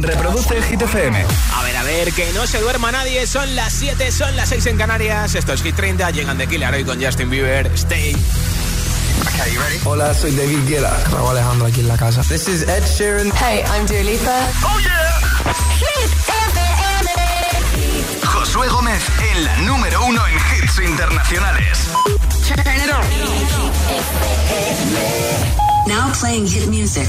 Reproduce Hit FM. A ver, a ver, que no se duerma nadie. Son las 7, son las 6 en Canarias. Esto es Hit 30. Llegan de Killer hoy con Justin Bieber. Stay. Okay, you ready? Hola, soy David Guetta. Raúl Alejandro aquí en la casa. This is Ed Sheeran. Hey, I'm Dua Lipa. ¡Oh, yeah! Hit FM. Josué Gómez en la número uno en hits internacionales. Turn it on. Now playing hit music.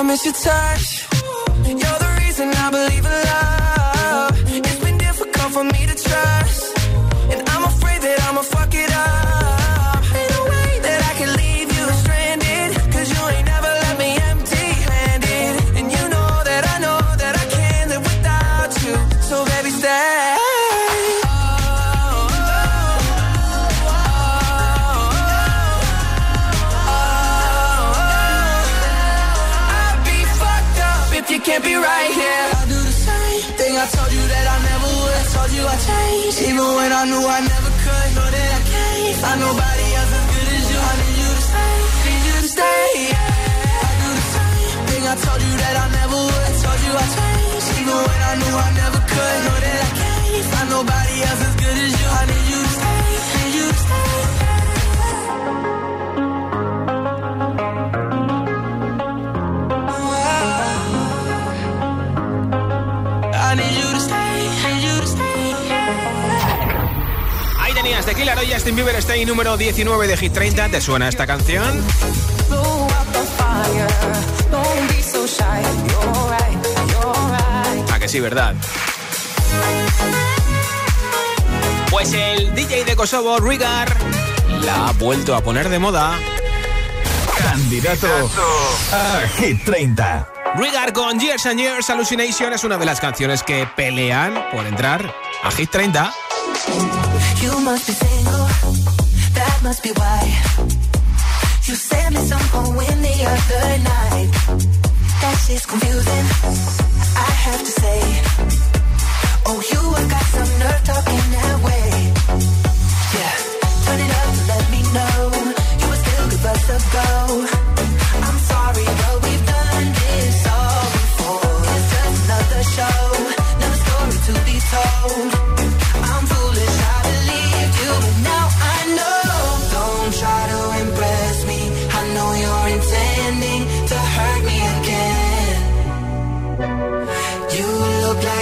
I miss your touch. Hoy Justin Bieber. Stay número 19 de Hit 30. ¿Te suena esta canción? Blow up the fire. Don't be so shy. You're right. You're right. A que sí, ¿verdad? Pues el DJ de Kosovo, Rigar, la ha vuelto a poner de moda. Candidato a Hit 30. Rigar con Years and Years Hallucination es una de las canciones que pelean por entrar a Hit 30. You must be single, that must be why. You sent me some poem the other night. That shit's confusing, I have to say. Oh, you got some nerve talking that way. Yeah, turn it up let me know you would still go.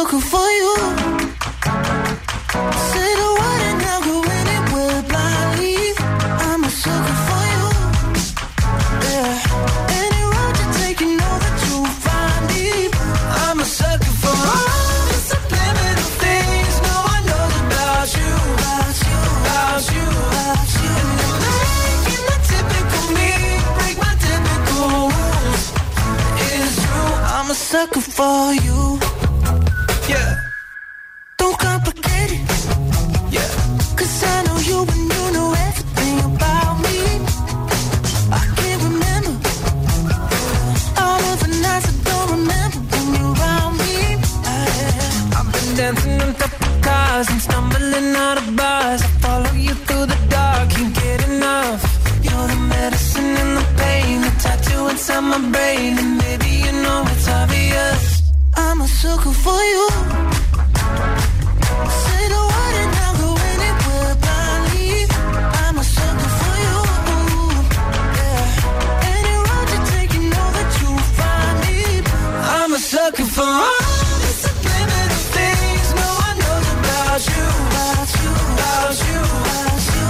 I'm a sucker for Sucker for you. Say the word and I'll go anywhere blindly. I'm a sucker for you. Yeah. Any road you take, you know that you'll find me. I'm a sucker for all the subliminal things no one knows about you, About you, about you. about you.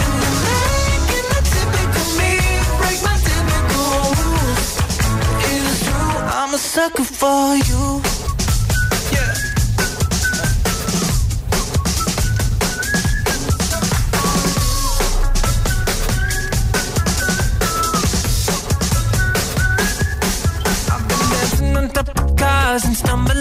Making the typical me break my typical rules. It's true, I'm a sucker for you.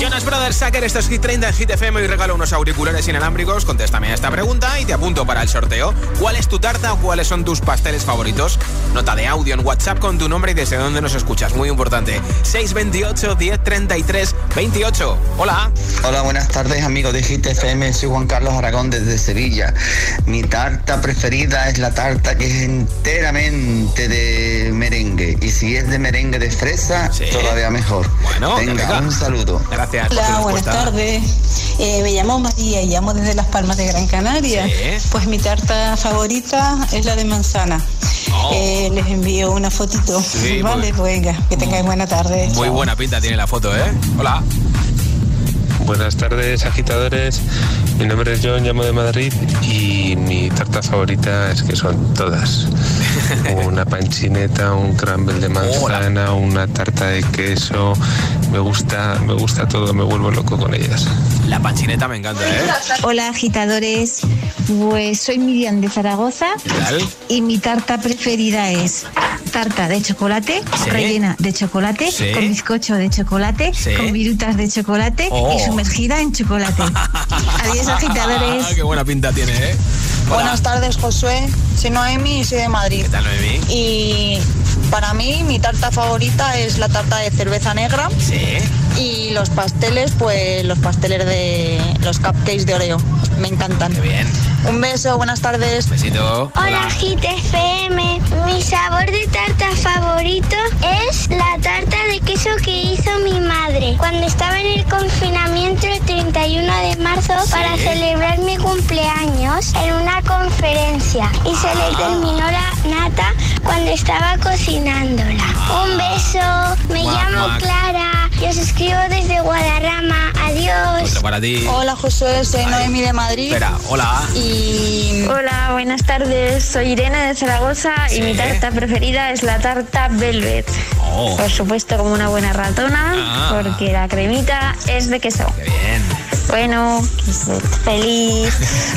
Jonas Brothers Sacker, esto es Hit 30 en Hit FM y regalo unos auriculares inalámbricos. Contéstame a esta pregunta y te apunto para el sorteo. ¿Cuál es tu tarta o cuáles son tus pasteles favoritos? Nota de audio en WhatsApp con tu nombre y desde dónde nos escuchas. Muy importante. 628 1033 28. Hola. Hola, buenas tardes amigos de Hit FM, soy Juan Carlos Aragón desde Sevilla. Mi tarta preferida es la tarta que es enteramente de merengue y si es de merengue de fresa, Sí. todavía mejor. Bueno, Venga, un saludo. Gracias. Hola, buenas tardes. Eh, me llamo María y llamo desde Las Palmas de Gran Canaria. Sí. Pues mi tarta favorita es la de manzana. Oh. Eh, les envío una fotito. Sí, vale, muy- pues venga, que tengáis buena tarde. Muy Chao. buena pinta tiene la foto, ¿eh? Hola. Buenas tardes, agitadores. Mi nombre es John, llamo de Madrid y mi tarta favorita es que son todas. Una panchineta, un crumble de manzana, una tarta de queso, me gusta, me gusta todo, me vuelvo loco con ellas. La panchineta me encanta, ¿eh? Hola agitadores, pues soy Miriam de Zaragoza ¿Qué tal? y mi tarta preferida es tarta de chocolate, Sí. rellena de chocolate, Sí. con bizcocho de chocolate, Sí. con virutas de chocolate Oh. y sumergida en chocolate. Adiós agitadores. Qué buena pinta tiene, ¿eh? Hola. Buenas tardes, Josué. Soy Noemi y soy de Madrid. ¿Qué tal, Noemí? Y para mí, mi tarta favorita es la tarta de cerveza negra. Sí. Y los pasteles, pues los pasteles de los cupcakes de Oreo. Me encantan. Qué bien. Un beso, buenas tardes. Besito. Hola Hit FM, mi sabor de tarta favorito es la tarta de queso que hizo mi madre cuando estaba en el confinamiento el 31 de marzo para celebrar mi cumpleaños en una conferencia y se le terminó la nata cuando estaba cocinándola. Un beso, me Guac, llamo guac. Clara y os escribo desde Guadarrama. Adiós. Otro para ti. Hola, Josué. Soy Noemi de Madrid. Espera, hola. Y Hola, buenas tardes. Soy Irene de Zaragoza Sí. y mi tarta preferida es la tarta Velvet. Oh, Por supuesto, como una buena ratona, Ah. porque la cremita es de queso. qué bien. Bueno, feliz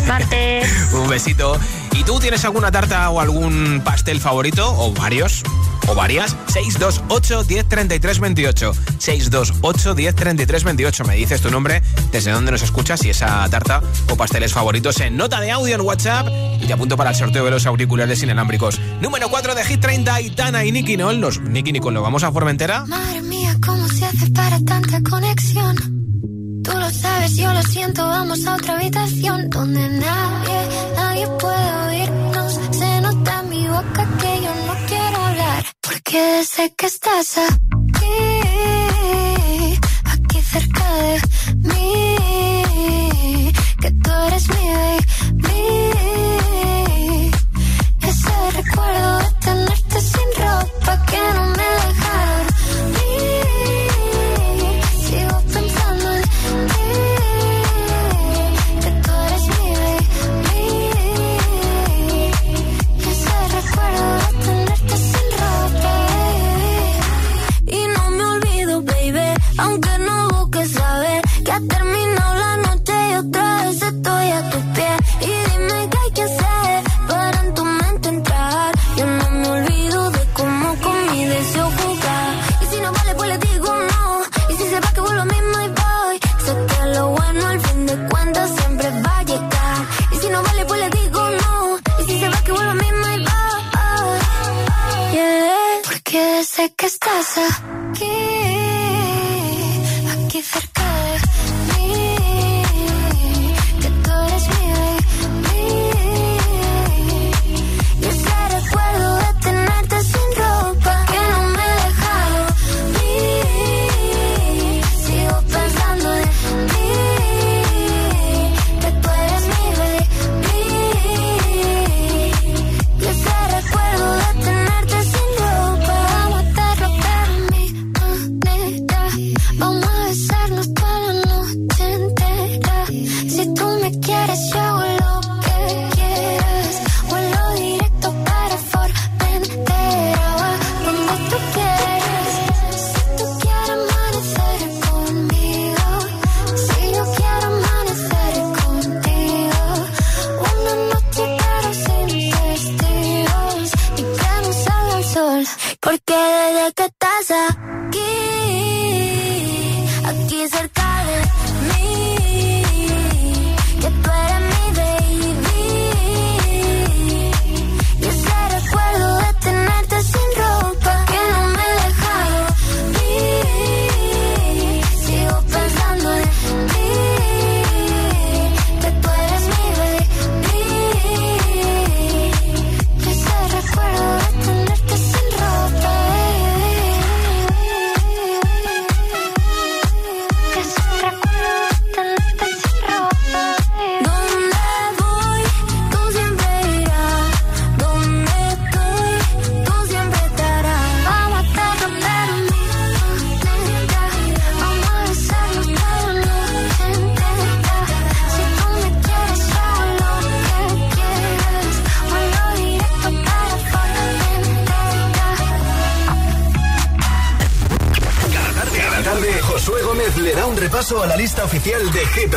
martes. Un besito. ¿Y tú tienes alguna tarta o algún pastel favorito? ¿O varios? ¿O varias? 628 1033 28. 628 1033 28. Me dices tu nombre, desde dónde nos escuchas y esa tarta o pasteles favoritos en nota de audio en WhatsApp. Y te apunto para el sorteo de los auriculares inalámbricos. Número 4 de Hit 30, Itana y Nicky Nol. Los Nicky Nicole, ¿lo vamos a Formentera? Madre mía, ¿cómo se hace para tanta conexión? Tú lo sabes, yo lo siento, vamos a otra habitación donde nadie, nadie puede oírnos. Se nota en mi boca que yo no porque sé que estás aquí, aquí cerca de mí, que tú eres mi baby. Ese recuerdo de tenerte sin ropa que no me Josué Gómez le da un repaso a la lista oficial de Hit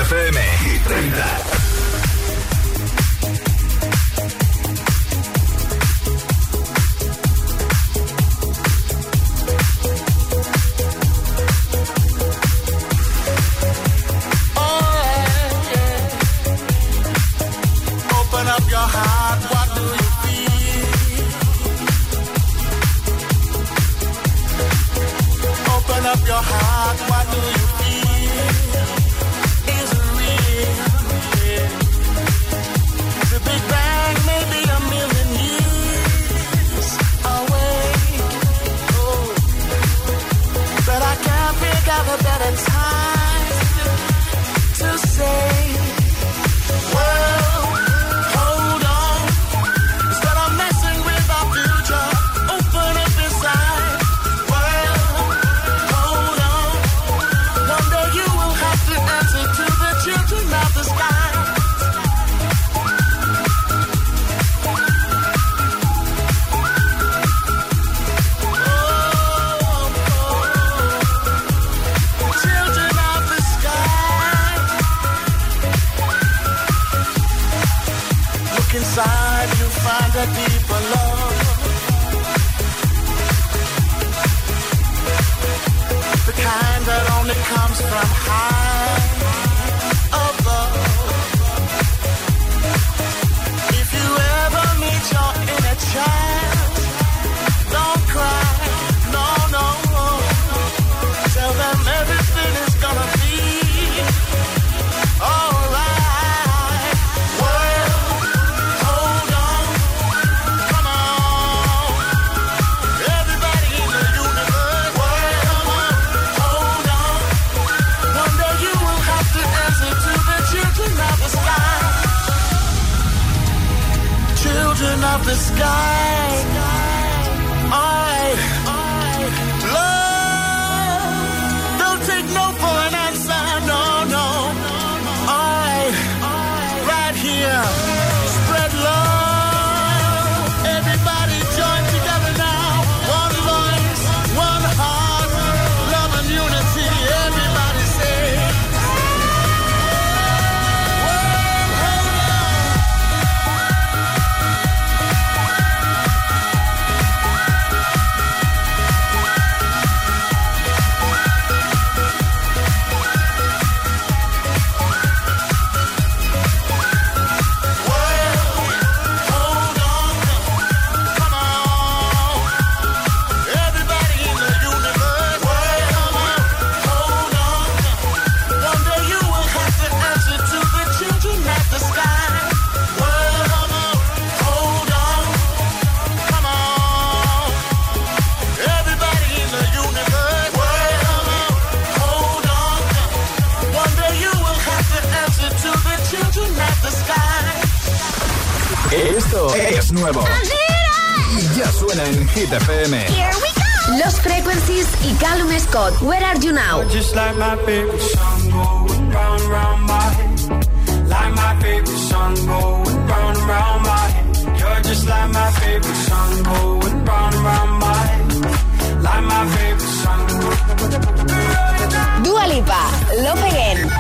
Lopeguen.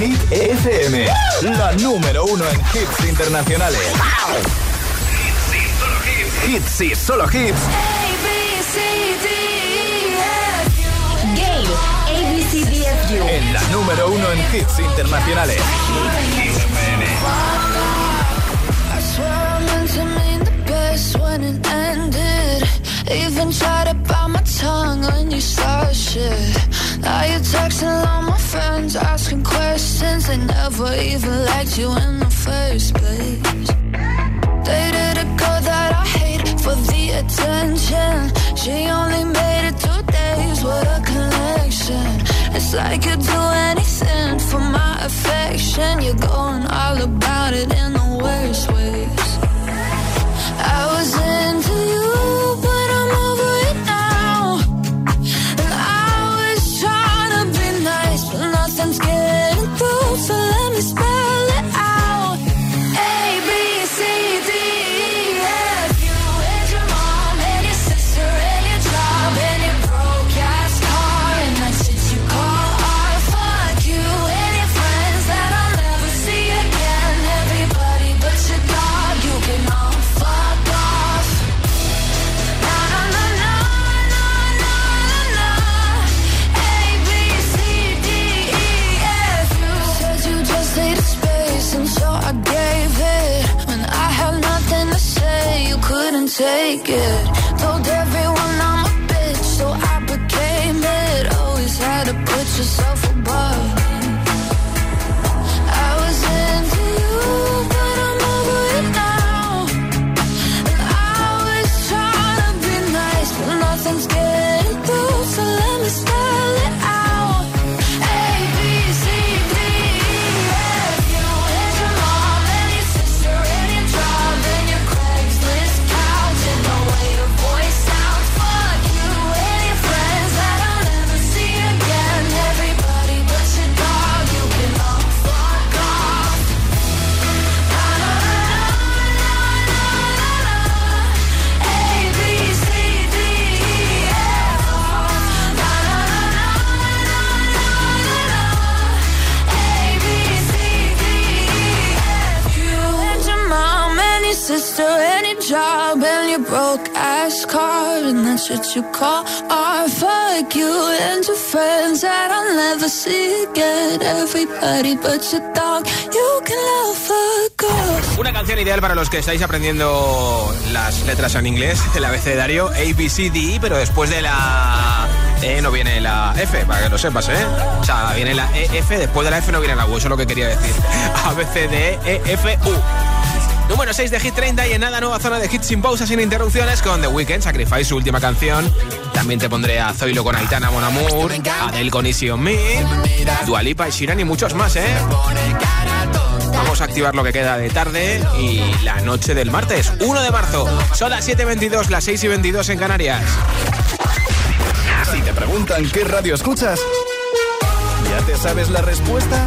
Hit FM, la número uno en hits internacionales. Wow. Hits y solo hits. Hits y solo hits número uno en hits internacionales. Even tried to bite my tongue when you start shit. Now you're texting all my friends, asking questions. They never even liked you in the first place. Dated a girl that I hate for the attention. She only made it two days with a connection. It's like you'd do anything for my affection. You're going all about it in the worst ways. I was in. Take it. Told you call. Fuck you friends that never see again. Everybody but you can. Una canción ideal para los que estáis aprendiendo las letras en inglés, el abecedario A, B, C, D, E, pero después de la E no viene la F, para que lo sepas, ¿eh? O sea, viene la E, F, después de la F no viene la U, eso es lo que quería decir. A, B, C, D, E, F, U. Número 6 de Hit 30 y en nada nueva zona de hits sin pausas, sin interrupciones con The Weeknd, Sacrifice, su última canción. También te pondré a Zoilo con Aitana Mon Amour, Adele con Easy on Me, Dua Lipa y Shiran y muchos más, ¿eh? Vamos a activar lo que queda de tarde y la noche del martes, 1 de marzo. Son las 7.22, las 6 y 22 en Canarias. Si te preguntan qué radio escuchas, ¿ya te sabes la respuesta?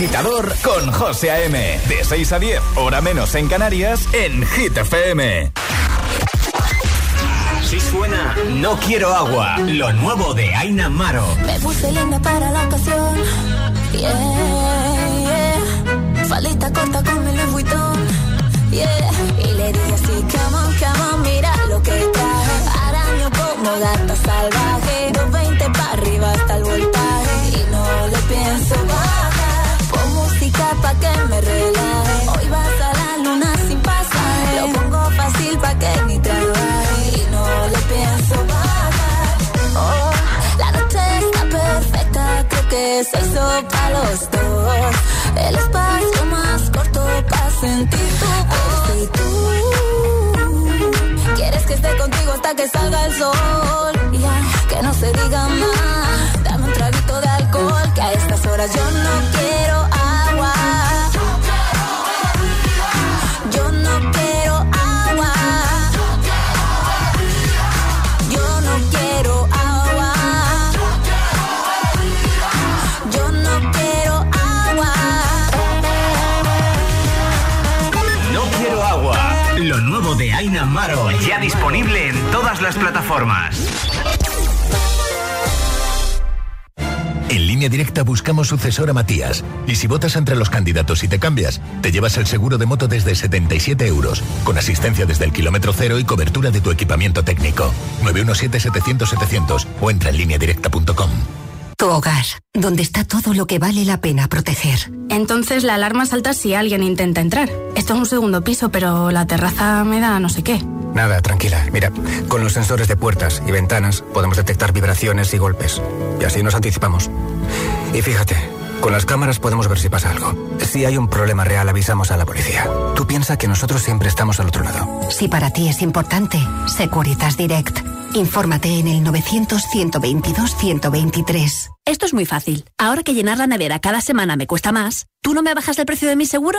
Agitador con José A.M. De 6 a 10, hora menos en Canarias, en Hit FM. Si suena No Quiero Agua, lo nuevo de Aina Maro. Me puse linda para la ocasión. Yeah, yeah. Falita corta con mi Louis Vuitton. Yeah. Y le dije así, come on, come on, mira lo que traje. Araño como gata salvaje. 220 para arriba hasta el voltaje. Y no le pienso bajar. Que me relaje. Hoy vas a la luna sin pasaje. Lo pongo fácil pa' que ni trabaje. Y no le pienso bajar. Oh, la noche está perfecta, creo que se hizo para los dos. El espacio más corto para sentir tu voz. Y tú quieres que esté contigo hasta que salga el sol. Que no se diga más. Dame un traguito de alcohol, que a estas horas yo no quiero de Aina Maro, ya disponible en todas las plataformas. En línea directa buscamos sucesor a Matías. Y si votas entre los candidatos y te cambias, te llevas el seguro de moto desde 77 euros, con asistencia desde el kilómetro cero y cobertura de tu equipamiento técnico. 917-700-700 o entra en lineadirecta.com. Tu hogar, donde está todo lo que vale la pena proteger. Entonces la alarma salta si alguien intenta entrar. Esto es un segundo piso, pero la terraza me da no sé qué. Nada, tranquila. Mira, con los sensores de puertas y ventanas podemos detectar vibraciones y golpes. Y así nos anticipamos. Y fíjate, con las cámaras podemos ver si pasa algo. Si hay un problema real, avisamos a la policía. Tú piensa que nosotros siempre estamos al otro lado. Si para ti es importante, Securitas Direct. Infórmate en el 900-122-123. Esto es muy fácil. Ahora que llenar la nevera cada semana me cuesta más, ¿tú no me bajas el precio de mi seguro?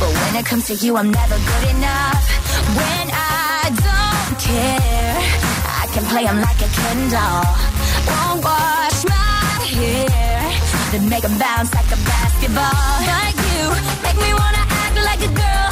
But when it comes to you, I'm never good enough. When I don't care, I can play him like a Ken doll. Won't wash my hair, then make him bounce like a basketball. Like you, make me wanna act like a girl.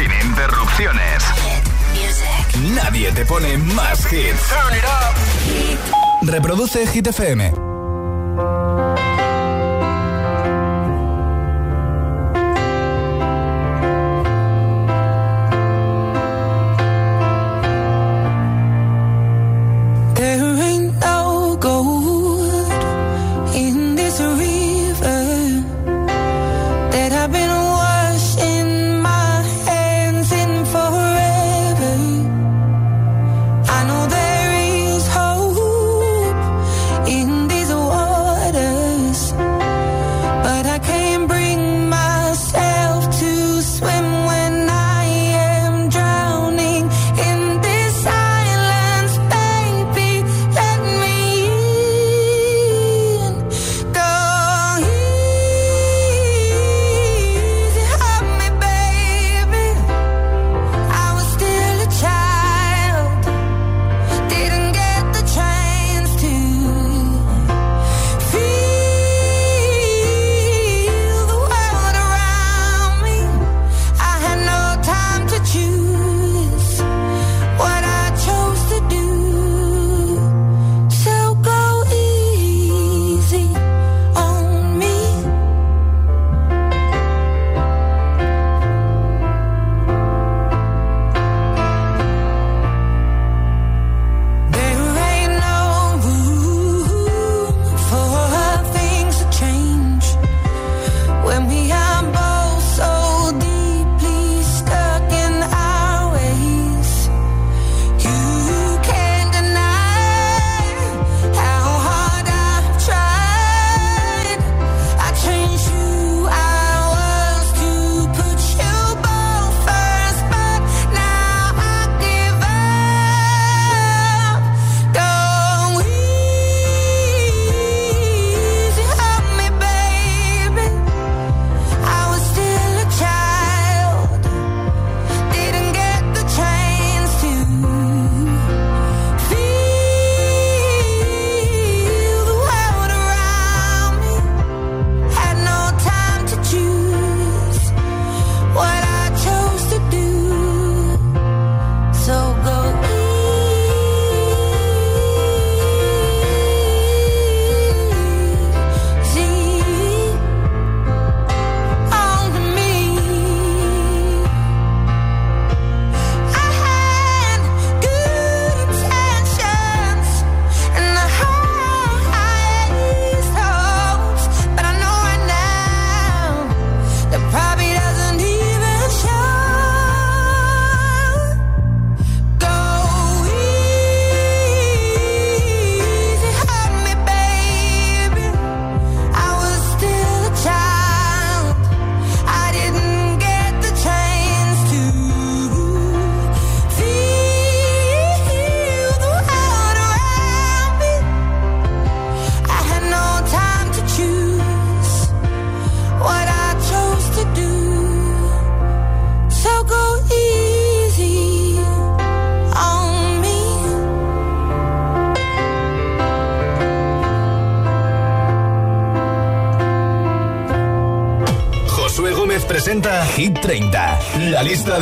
sin interrupciones. Nadie te pone más hits. Reproduce Hit FM.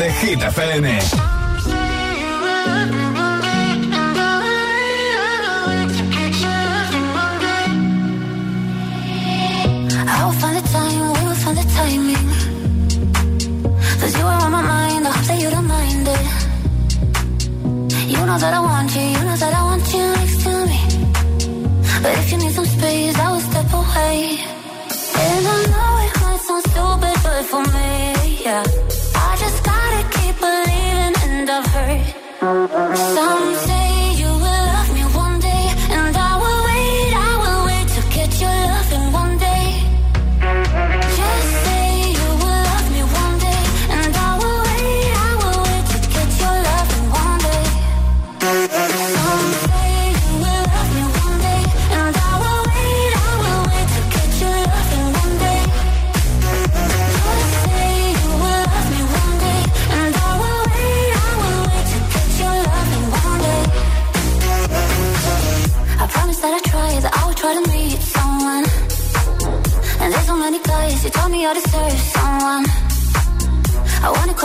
Hit find time, find the timing. Cause you know that I want you, you know that I want you next me. But if you need some space, I will step away. And I know it might sound stupid, but for me, yeah. Some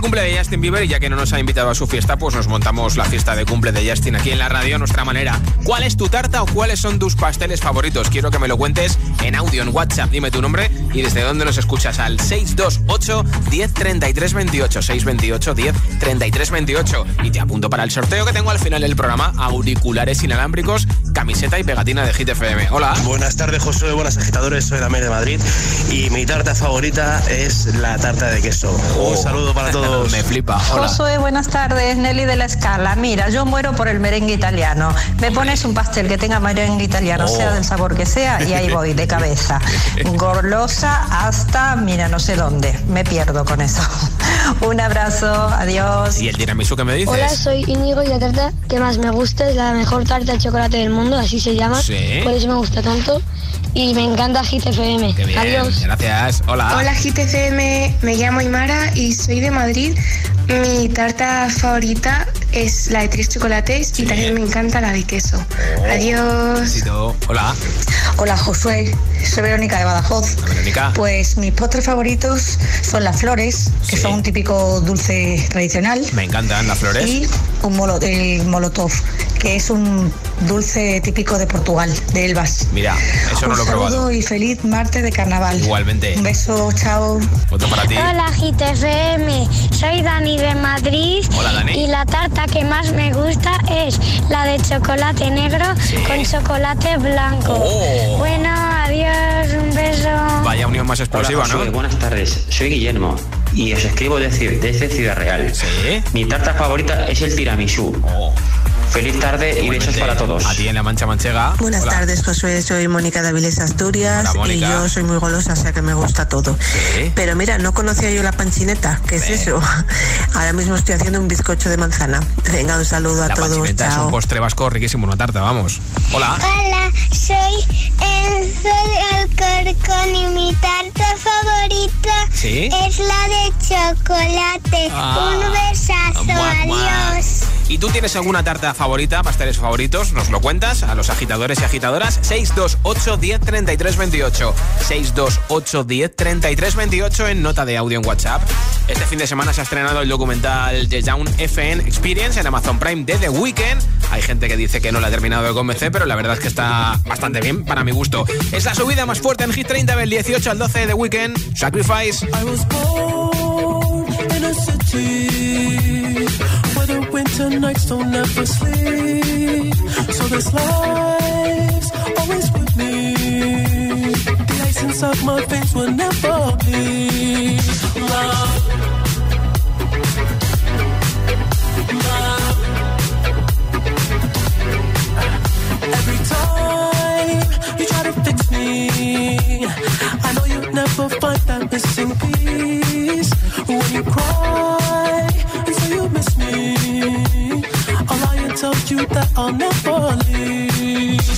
cumple de Justin Bieber y ya que no nos ha invitado a su fiesta, pues nos montamos la fiesta de cumple de Justin aquí en la radio a nuestra manera. ¿Cuál es tu tarta o cuáles son tus pasteles favoritos? Quiero que me lo cuentes en audio, en WhatsApp, dime tu nombre y desde dónde nos escuchas al 628 10 33 28 628 10 33 28 y te apunto para el sorteo que tengo al final del programa, auriculares inalámbricos, camiseta y pegatina de Hit FM. Hola. Buenas tardes, Josué. Buenas agitadores. Soy Damir de Madrid. Y mi tarta favorita es la tarta de queso. Un saludo para todos. Me flipa. Josué, buenas tardes. Nelly de la Escala. Mira, yo muero por el merengue italiano. Me pones un pastel que tenga merengue italiano, Oh. sea del sabor que sea, y ahí voy, de cabeza. Gorlosa hasta, mira, no sé dónde. Me pierdo con eso. Un abrazo, adiós. ¿Y el tiramisú que me dices? Hola, soy Íñigo y la tarta que más me gusta es la mejor tarta de chocolate del mundo, así se llama. Sí. Por eso me gusta tanto. Y me encanta Hit FM. Qué bien, Adiós. gracias. Hola. Hola GTCM, me llamo Imara y soy de Madrid. Mi tarta favorita es la de tres chocolates y también me encanta la de queso. Adiós. Besito. Hola. Hola Josué, soy Verónica de Badajoz. Verónica. Pues mis postres favoritos son las flores, que son un típico dulce tradicional. Me encantan las flores. Y un el molotov, que es un dulce típico de Portugal, de Elvas. Mira, eso no un lo he saludo probado. y feliz martes de carnaval. Igualmente. Un beso, chao. Otro para ti. Hola GTFM, soy Dani de Madrid Hola, Dani. y la tarta que más me gusta es la de chocolate negro con chocolate blanco. Oh. Bueno, adiós, un beso. Vaya unión más explosiva, Hola, ¿no? buenas tardes. Soy Guillermo y os escribo desde, desde Ciudad Real. Mi tarta favorita es el tiramisú. Feliz tarde y besos para todos. A ti en la Mancha Manchega. Buenas Hola. tardes, Josué. Soy Mónica de Avilés Asturias Hola, y yo soy muy golosa, o sea que me gusta todo. Pero mira, no conocía yo la panchineta. ¿Qué es eso? Ahora mismo estoy haciendo un bizcocho de manzana. Venga, un saludo a La todos. panchineta es un postre vasco riquísimo, una tarta, vamos. Hola. Hola, soy Enzo Alcorcón y mi tarta favorita ¿Sí? es la de chocolate. Ah. Un besazo, adiós. ¿Y tú tienes alguna tarta favorita, pasteles favoritos? Nos lo cuentas a los agitadores y agitadoras. 628 10 33 28. 628 10 33 28 en nota de audio en WhatsApp. Este fin de semana se ha estrenado el documental The Down FN Experience en Amazon Prime de The Weeknd. Hay gente que dice que no la ha terminado de convencer, pero la verdad es que está bastante bien para mi gusto. Es la subida más fuerte en Hit 30 del 18 al 12 de The Weeknd. Sacrifice. I was born nights don't ever sleep. So this life's always with me. The ice inside my veins will never bleed. Love. Love. Every time you try to fix me, I know you never find that missing piece. When you cry I'll lie and tell you that I'll never leave.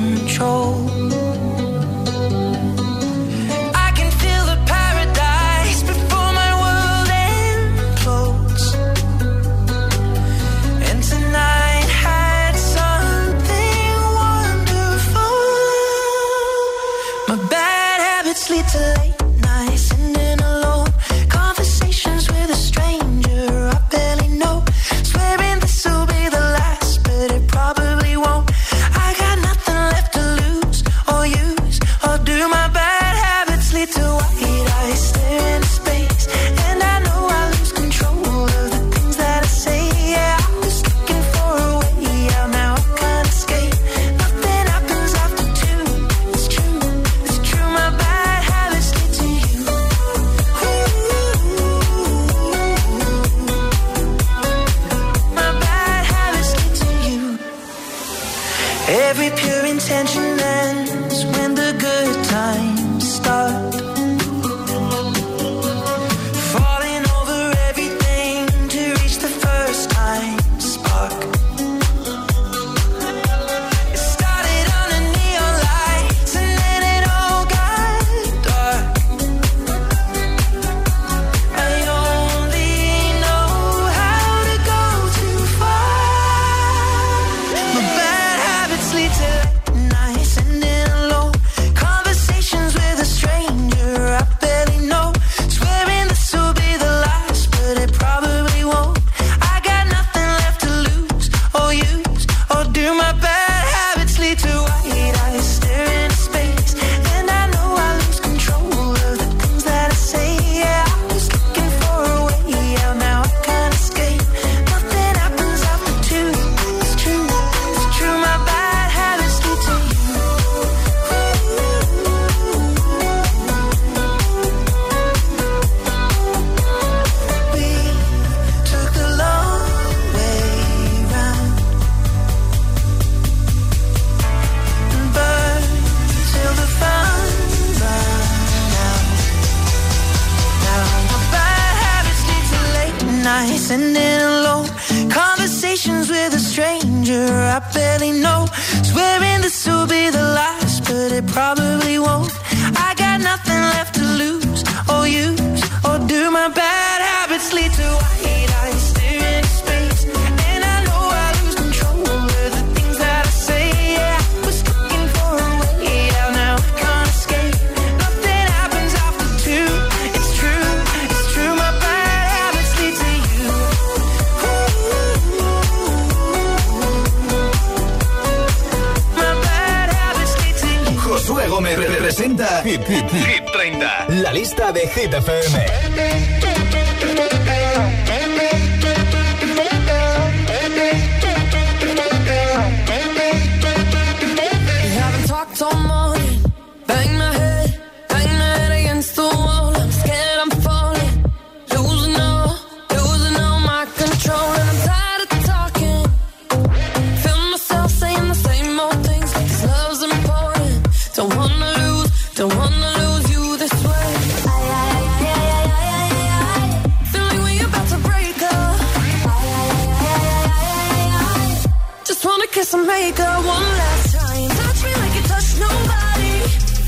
kiss and make up one last time. Touch me like you touch nobody.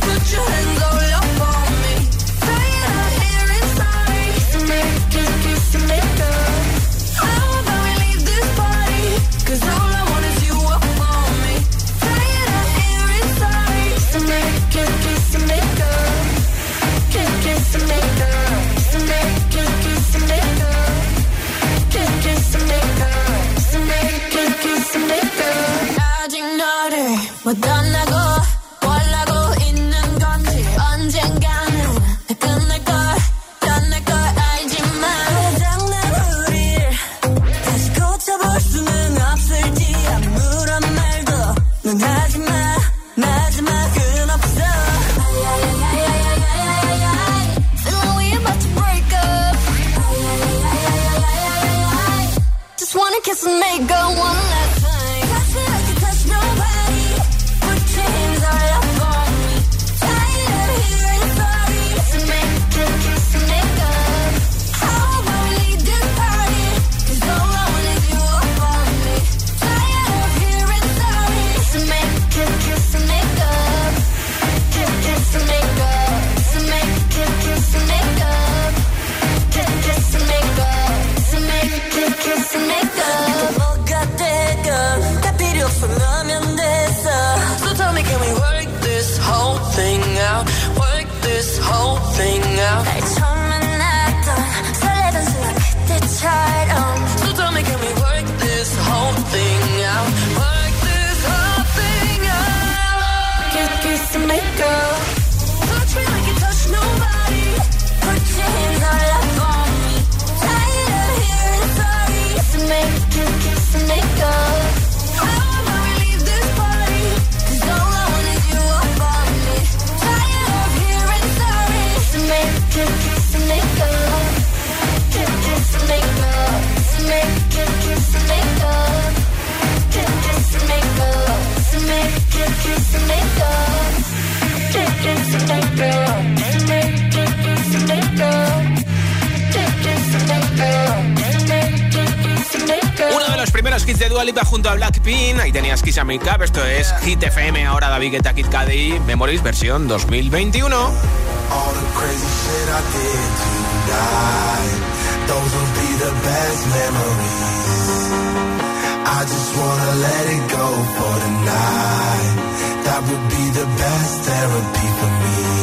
Put your hands Madonna go junto a Blackpink. Ahí tenías Kiss a. Esto es Hit FM. Ahora David Guetta, Kid Cudi, Memories versión 2021. All the crazy shit I did tonight. Those will be the best memories. I just wanna let it go for tonight. That would be the best therapy for me.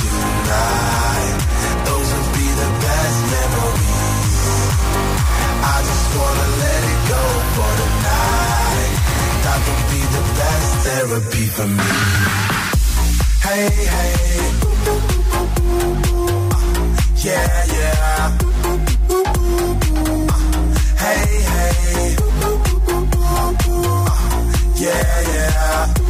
Tonight. Those be the best memories. I just wanna let it go for. That be the best therapy for me. Hey, hey. Yeah, yeah. Hey, hey. Yeah, yeah.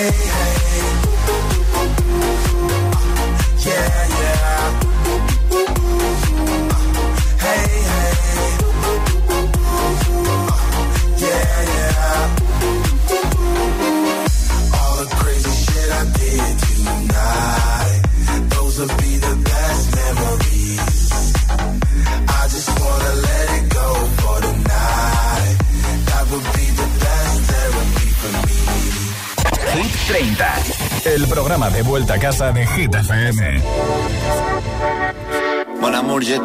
Hey, hey. El programa de vuelta a casa de Hit FM. Mon amour, je.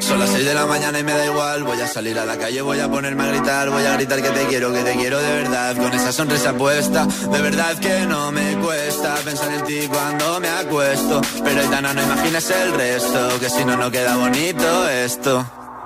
Son las 6 de la mañana y me da igual. Voy a salir a la calle, voy a ponerme a gritar. Voy a gritar que te quiero, que te quiero de verdad. Con esa sonrisa puesta, de verdad que no me cuesta pensar en ti cuando me acuesto. Pero Aitana, no imaginas el resto, que si no, no queda bonito esto.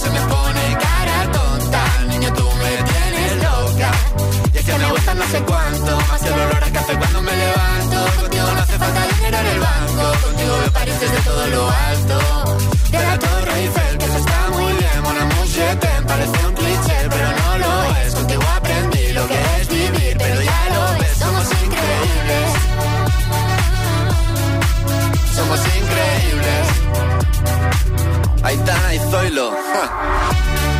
Se me pone cara tonta. Niño, tú me tienes loca. Y es que me gusta no sé cuánto. Más el olor a café cuando me levanto. Contigo no hace falta dinero en el banco. Contigo veo París desde todo lo alto. De la Torre Eiffel, que eso está muy bien. Mon amour, je t'aime, parece un cliché Pero no lo es, contigo aprendí Lo que es Aitana y Zoilo. ja.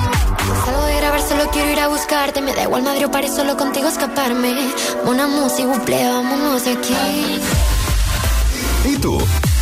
Salgo de grabar, solo quiero ir a buscarte. Me da igual Madrid o París, solo contigo escaparme. Una música, buple, vámonos aquí. ¿Y tú?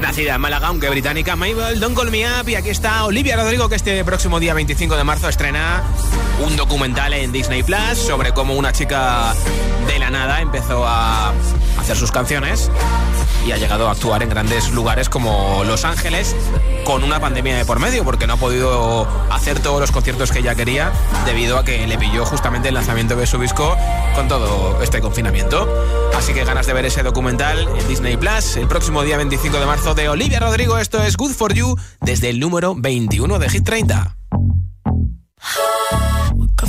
Nacida en Málaga, aunque británica, Mabel, Don't Call Me Up. Y aquí está Olivia Rodrigo, que este próximo día 25 de marzo estrena un documental en Disney Plus sobre cómo una chica de la nada empezó a hacer sus canciones y ha llegado a actuar en grandes lugares como Los Ángeles con una pandemia de por medio porque no ha podido hacer todos los conciertos que ella quería debido a que le pilló justamente el lanzamiento de su disco con todo este confinamiento. Así que ganas de ver ese documental en Disney Plus el próximo día 25 de marzo de Olivia Rodrigo. Esto es Good for You desde el número 21 de Hit 30.